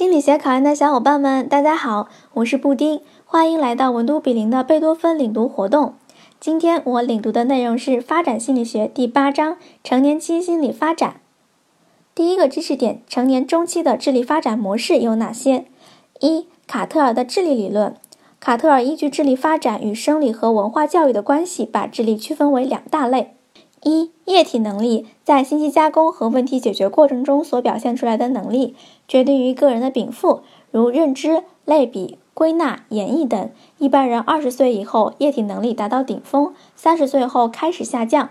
心理学考研的小伙伴们，大家好，我是布丁，欢迎来到文都比邻的贝多芬领读活动。今天我领读的内容是《发展心理学》第八章“成年期心理发展”。第一个知识点：成年中期的智力发展模式有哪些？一、卡特尔的智力理论。卡特尔依据智力发展与生理和文化教育的关系，把智力区分为两大类。一、液体能力在信息加工和问题解决过程中所表现出来的能力，决定于个人的禀赋，如认知、类比、归纳、演绎等。一般人二十岁以后液体能力达到顶峰，三十岁后开始下降。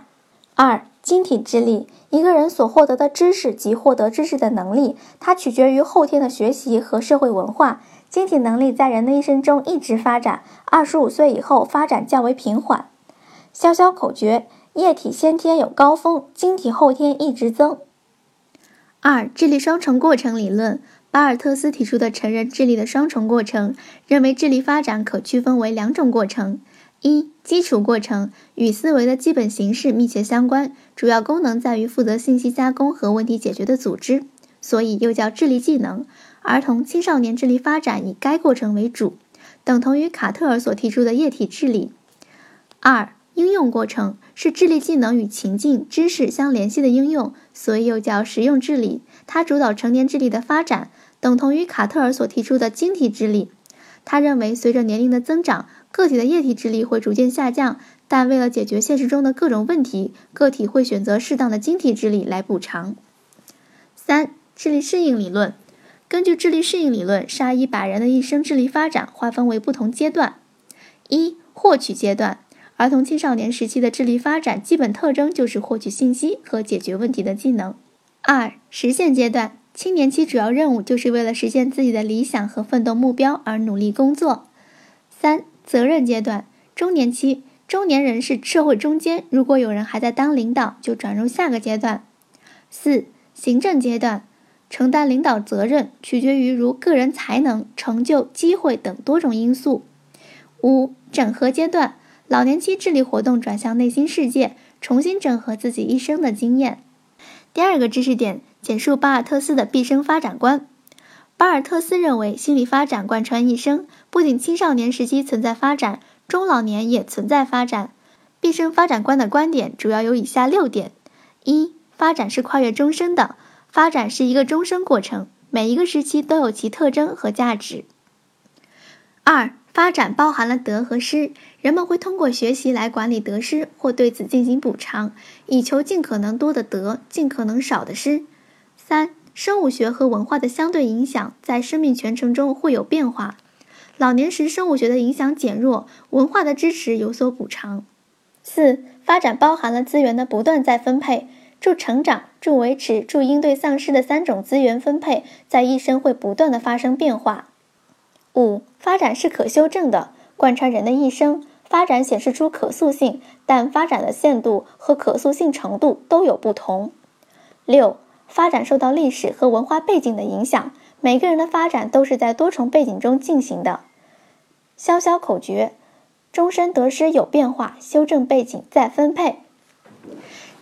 二、晶体智力，一个人所获得的知识及获得知识的能力，它取决于后天的学习和社会文化。晶体能力在人的一生中一直发展，二十五岁以后发展较为平缓。消消口诀。液体先天有高峰，晶体后天一直增。二、智力双重过程理论，巴尔特斯提出的成人智力的双重过程，认为智力发展可区分为两种过程：一、基础过程与思维的基本形式密切相关，主要功能在于负责信息加工和问题解决的组织，所以又叫智力技能。儿童、青少年智力发展以该过程为主，等同于卡特尔所提出的液体智力。二、应用过程是智力技能与情境知识相联系的应用，所以又叫实用智力。它主导成年智力的发展，等同于卡特尔所提出的晶体智力。他认为，随着年龄的增长，个体的液体智力会逐渐下降，但为了解决现实中的各种问题，个体会选择适当的晶体智力来补偿。三、智力适应理论。根据智力适应理论，沙伊把人的一生智力发展划分为不同阶段：一、获取阶段。儿童青少年时期的智力发展基本特征就是获取信息和解决问题的技能。二、实现阶段，青年期主要任务就是为了实现自己的理想和奋斗目标而努力工作。三、责任阶段，中年期，中年人是社会中间，如果有人还在当领导，就转入下个阶段。四、行政阶段，承担领导责任取决于如个人才能、成就、机会等多种因素。五、整合阶段。老年期智力活动转向内心世界，重新整合自己一生的经验。第二个知识点，简述巴尔特斯的毕生发展观。巴尔特斯认为，心理发展贯穿一生，不仅青少年时期存在发展，中老年也存在发展。毕生发展观的观点主要有以下六点：一、发展是跨越终生的，发展是一个终生过程，每一个时期都有其特征和价值。二、发展包含了得和失，人们会通过学习来管理得失，或对此进行补偿，以求尽可能多的得，尽可能少的失。三、生物学和文化的相对影响在生命全程中会有变化，老年时生物学的影响减弱，文化的支持有所补偿。四、发展包含了资源的不断再分配，助成长、助维持、助应对丧失的三种资源分配，在一生会不断的发生变化。五、发展是可修正的，贯穿人的一生。发展显示出可塑性，但发展的限度和可塑性程度都有不同。六、发展受到历史和文化背景的影响，每个人的发展都是在多重背景中进行的。消消口诀：终身得失有变化，修正背景再分配。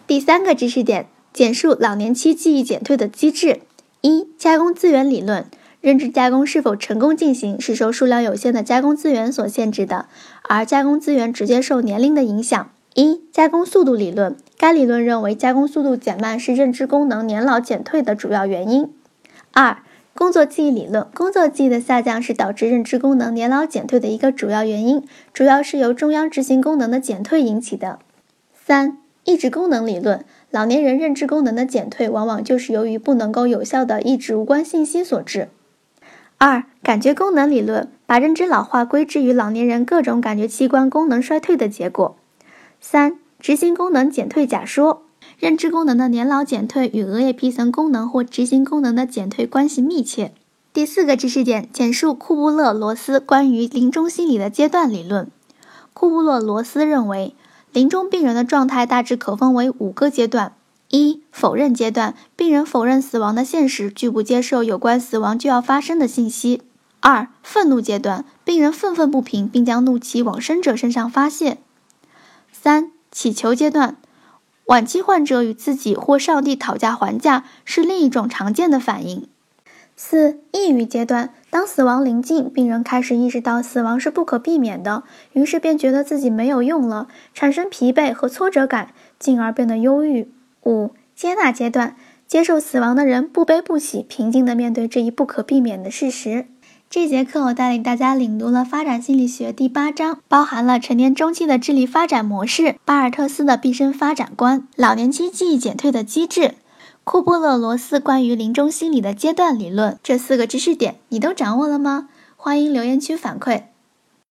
第三个知识点：简述老年期记忆减退的机制。一、加工资源理论。认知加工是否成功进行，是受数量有限的加工资源所限制的，而加工资源直接受年龄的影响。一、加工速度理论，该理论认为加工速度减慢是认知功能年老减退的主要原因。二、工作记忆理论，工作记忆的下降是导致认知功能年老减退的一个主要原因，主要是由中央执行功能的减退引起的。三、抑制功能理论，老年人认知功能的减退往往就是由于不能够有效的抑制无关信息所致。二、感觉功能理论把认知老化归之于老年人各种感觉器官功能衰退的结果。三、执行功能减退假说，认知功能的年老减退与额叶皮层功能或执行功能的减退关系密切。第四个知识点，简述库布勒罗斯关于临终心理的阶段理论。库布勒罗斯认为，临终病人的状态大致可分为五个阶段。一、否认阶段，病人否认死亡的现实，拒不接受有关死亡就要发生的信息。二、愤怒阶段，病人愤愤不平，并将怒气往生者身上发泄。三、祈求阶段，晚期患者与自己或上帝讨价还价，是另一种常见的反应。四、抑郁阶段，当死亡临近，病人开始意识到死亡是不可避免的，于是便觉得自己没有用了，产生疲惫和挫折感，进而变得忧郁。五、接纳阶段，接受死亡的人不悲不喜，平静地面对这一不可避免的事实。这节课我带领大家领读了发展心理学第八章，包含了成年中期的智力发展模式、巴尔特斯的毕生发展观、老年期记忆减退的机制。库布勒罗斯关于临终心理的阶段理论，这四个知识点你都掌握了吗？欢迎留言区反馈。